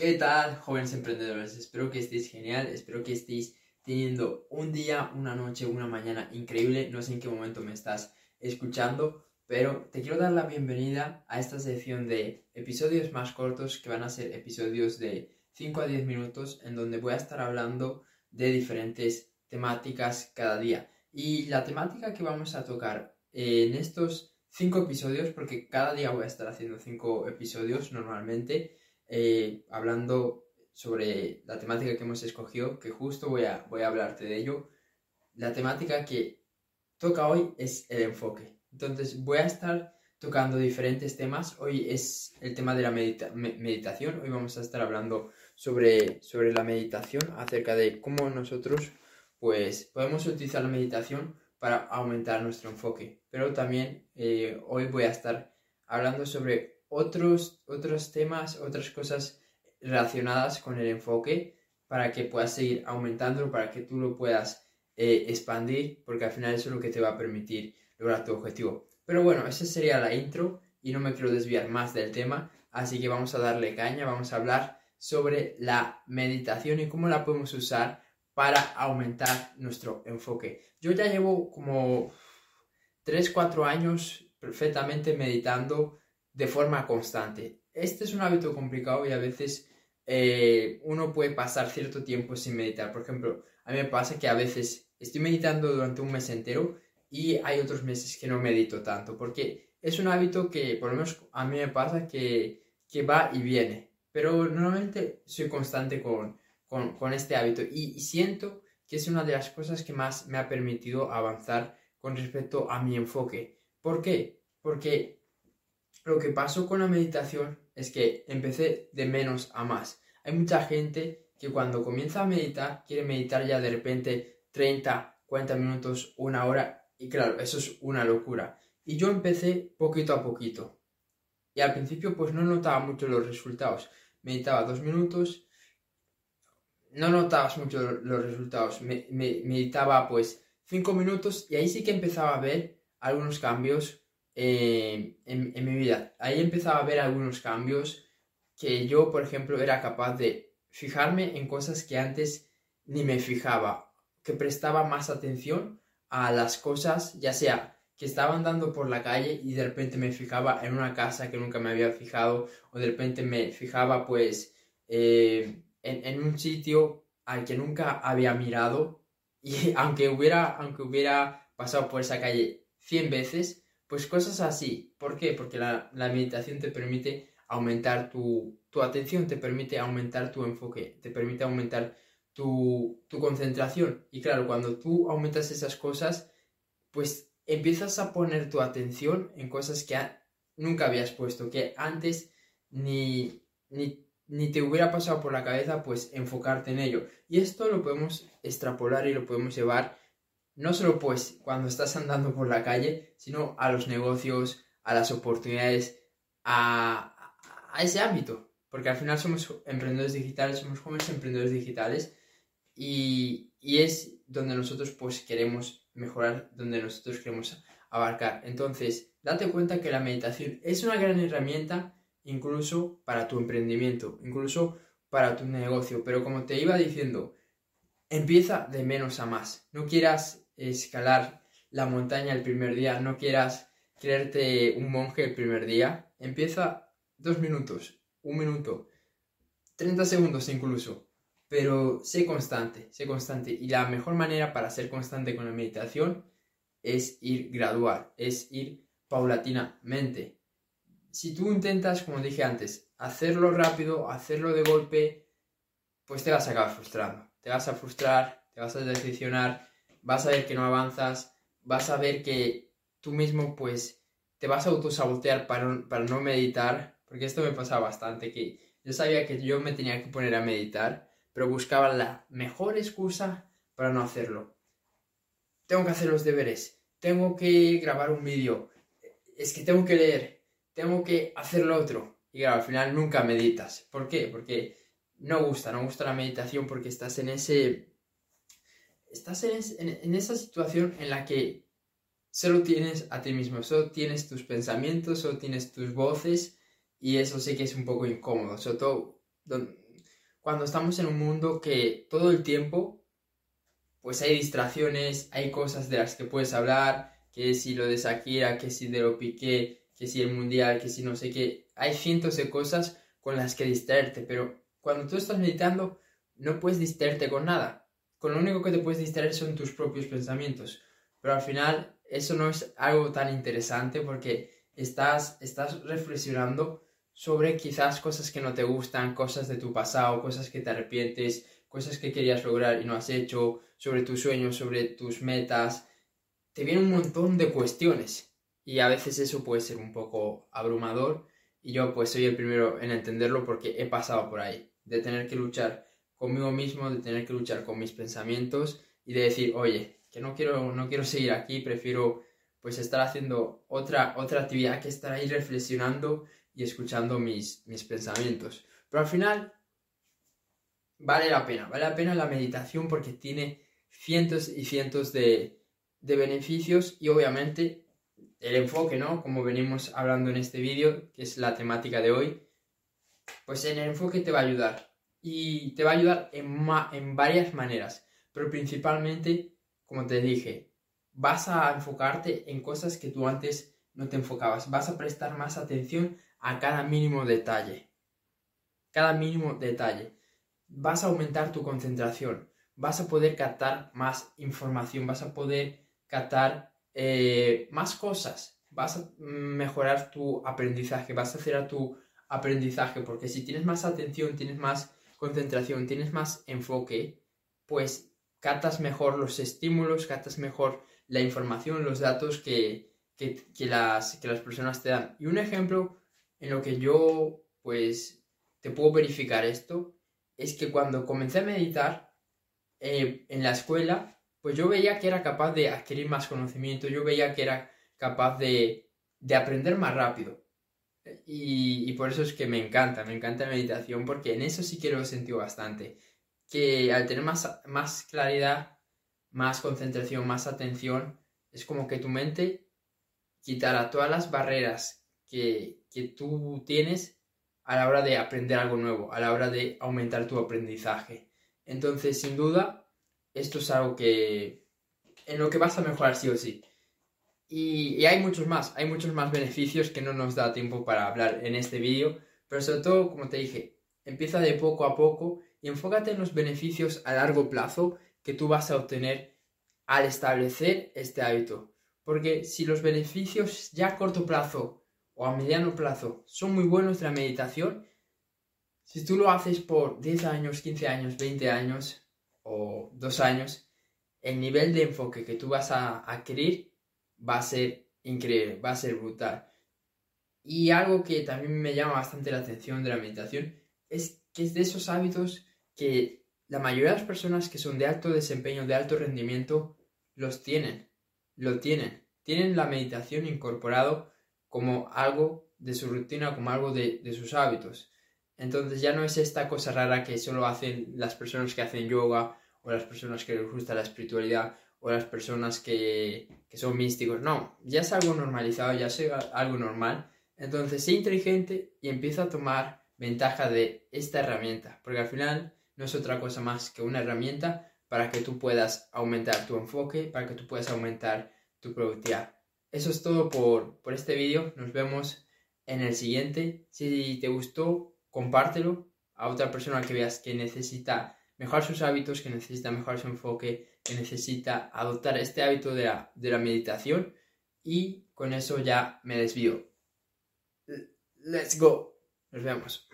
¿Qué tal, jóvenes emprendedores? Espero que estéis genial, espero que estéis teniendo un día, una noche, una mañana increíble. No sé en qué momento me estás escuchando, pero te quiero dar la bienvenida a esta sección de episodios más cortos que van a ser episodios de 5 a 10 minutos en donde voy a estar hablando de diferentes temáticas cada día. Y la temática que vamos a tocar en estos 5 episodios, porque cada día voy a estar haciendo 5 episodios normalmente, eh, hablando sobre la temática que hemos escogido, que justo voy a, voy a hablarte de ello. La temática que toca hoy es el enfoque. Entonces voy a estar tocando diferentes temas. Hoy es el tema de la meditación. Hoy vamos a estar hablando sobre, sobre la meditación, acerca de cómo nosotros pues podemos utilizar la meditación para aumentar nuestro enfoque. Pero también eh, hoy voy a estar hablando sobre otros, otros temas, otras cosas relacionadas con el enfoque para que puedas seguir aumentándolo, para que tú lo puedas eh, expandir, porque al final eso es lo que te va a permitir lograr tu objetivo. Pero bueno, esa sería la intro y no me quiero desviar más del tema, así que vamos a darle caña, vamos a hablar sobre la meditación y cómo la podemos usar para aumentar nuestro enfoque. Yo ya llevo como 3-4 años perfectamente meditando de forma constante. Este es un hábito complicado y a veces eh, uno puede pasar cierto tiempo sin meditar. Por ejemplo, a mí me pasa que a veces estoy meditando durante un mes entero y hay otros meses que no medito tanto, porque es un hábito que por lo menos a mí me pasa que, que va y viene. Pero normalmente soy constante con, con, este hábito y, y siento que es una de las cosas que más me ha permitido avanzar con respecto a mi enfoque. ¿Por qué? Porque lo que pasó con la meditación es que empecé de menos a más. Hay mucha gente que cuando comienza a meditar quiere meditar ya de repente 30, 40 minutos, una hora y claro, eso es una locura. Y yo empecé poquito a poquito. Y al principio pues no notaba mucho los resultados. Meditaba dos minutos, no notabas mucho los resultados. Me, meditaba pues cinco minutos y ahí sí que empezaba a ver algunos cambios eh, en, mi vida. Ahí empezaba a ver algunos cambios que yo, por ejemplo, era capaz de fijarme en cosas que antes ni me fijaba, que prestaba más atención a las cosas, ya sea que estaba andando por la calle y de repente me fijaba en una casa que nunca me había fijado, o de repente me fijaba pues eh, en, un sitio al que nunca había mirado y aunque hubiera, aunque hubiera pasado por esa calle 100 veces, pues cosas así. ¿Por qué? Porque la, meditación te permite aumentar tu, atención, te permite aumentar tu enfoque, te permite aumentar tu, concentración. Y claro, cuando tú aumentas esas cosas, pues empiezas a poner tu atención en cosas que nunca habías puesto, que antes ni, ni, ni, te hubiera pasado por la cabeza, pues enfocarte en ello. Y esto lo podemos extrapolar y lo podemos llevar no solo pues cuando estás andando por la calle, sino a los negocios, a las oportunidades, a, ese ámbito. Porque al final somos emprendedores digitales, somos jóvenes emprendedores digitales y, es donde nosotros pues queremos mejorar, donde nosotros queremos abarcar. Entonces, date cuenta que la meditación es una gran herramienta incluso para tu emprendimiento, incluso para tu negocio. Pero como te iba diciendo, empieza de menos a más. No quieras escalar la montaña el primer día, no quieras creerte un monje el primer día, empieza dos minutos, un minuto, 30 segundos incluso, pero sé constante, sé constante. Y la mejor manera para ser constante con la meditación es ir gradual, es ir paulatinamente. Si tú intentas, como dije antes, hacerlo rápido, hacerlo de golpe, pues te vas a acabar frustrando. Te vas a frustrar, te vas a decepcionar vas a ver que no avanzas, vas a ver que tú mismo pues te vas a autosabotear para, para no meditar, porque esto me pasa bastante, que yo sabía que yo me tenía que poner a meditar, pero buscaba la mejor excusa para no hacerlo. Tengo que hacer los deberes, tengo que grabar un vídeo, es que tengo que leer, tengo que hacer lo otro. Y claro, al final nunca meditas. ¿Por qué? Porque no gusta, no gusta la meditación porque estás en ese estás en, esa situación en la que solo tienes a ti mismo, solo tienes tus pensamientos, solo tienes tus voces y eso sí que es un poco incómodo, sobre todo cuando estamos en un mundo que todo el tiempo, pues hay distracciones, hay cosas de las que puedes hablar, que si lo de Shakira, que si de lo Piqué, que si el Mundial, que si no sé qué, hay cientos de cosas con las que distraerte, pero cuando tú estás meditando, no puedes distraerte con nada. Con lo único que te puedes distraer son tus propios pensamientos. Pero al final, eso no es algo tan interesante porque estás, estás reflexionando sobre quizás cosas que no te gustan, cosas de tu pasado, cosas que te arrepientes, cosas que querías lograr y no has hecho, sobre tus sueños, sobre tus metas. Te viene un montón de cuestiones y a veces eso puede ser un poco abrumador y yo pues soy el primero en entenderlo porque he pasado por ahí, de tener que luchar conmigo mismo, de tener que luchar con mis pensamientos y de decir, oye, que no quiero, no quiero seguir aquí, prefiero pues estar haciendo otra, otra actividad que estar ahí reflexionando y escuchando mis, mis pensamientos. Pero al final vale la pena, vale la pena la meditación porque tiene cientos y cientos de, de beneficios y obviamente el enfoque, ¿no? Como venimos hablando en este vídeo, que es la temática de hoy, pues en el enfoque te va a ayudar. Y te va a ayudar en, en varias maneras, pero principalmente, como te dije, vas a enfocarte en cosas que tú antes no te enfocabas, vas a prestar más atención a cada mínimo detalle. Cada mínimo detalle. Vas a aumentar tu concentración, vas a poder captar más información, vas a poder captar eh, más cosas, vas a mejorar tu aprendizaje, vas a hacer a tu aprendizaje, porque si tienes más atención, tienes más concentración, tienes más enfoque, pues captas mejor los estímulos, captas mejor la información, los datos que, las, que las personas te dan. Y un ejemplo en lo que yo, pues, te puedo verificar esto, es que cuando comencé a meditar eh, en la escuela, pues yo veía que era capaz de adquirir más conocimiento, yo veía que era capaz de, de aprender más rápido. Y, por eso es que me encanta, me encanta la meditación, porque en eso sí que lo he sentido bastante. Que al tener más, más claridad, más concentración, más atención, es como que tu mente quitará todas las barreras que, que tú tienes a la hora de aprender algo nuevo, a la hora de aumentar tu aprendizaje. Entonces, sin duda, esto es algo que en lo que vas a mejorar sí o sí. Y, hay muchos más, hay muchos más beneficios que no nos da tiempo para hablar en este vídeo, pero sobre todo, como te dije, empieza de poco a poco y enfócate en los beneficios a largo plazo que tú vas a obtener al establecer este hábito. Porque si los beneficios ya a corto plazo o a mediano plazo son muy buenos de la meditación, si tú lo haces por 10 años, 15 años, 20 años, o dos años, el nivel de enfoque que tú vas a adquirir va a ser increíble, va a ser brutal. Y algo que también me llama bastante la atención de la meditación es que es de esos hábitos que la mayoría de las personas que son de alto desempeño, de alto rendimiento, los tienen, lo tienen. Tienen la meditación incorporado como algo de su rutina, como algo de, de sus hábitos. Entonces ya no es esta cosa rara que solo hacen las personas que hacen yoga o las personas que les gusta la espiritualidad o las personas que, son místicos. No, ya es algo normalizado, ya es algo normal. Entonces, sé inteligente y empieza a tomar ventaja de esta herramienta, porque al final no es otra cosa más que una herramienta para que tú puedas aumentar tu enfoque, para que tú puedas aumentar tu productividad. Eso es todo por, por este vídeo. Nos vemos en el siguiente. Si te gustó, compártelo a otra persona que veas que necesita mejorar sus hábitos, que necesita mejorar su enfoque, que necesita adoptar este hábito de la, de la meditación y con eso ya me desvío. Let's go. Nos vemos.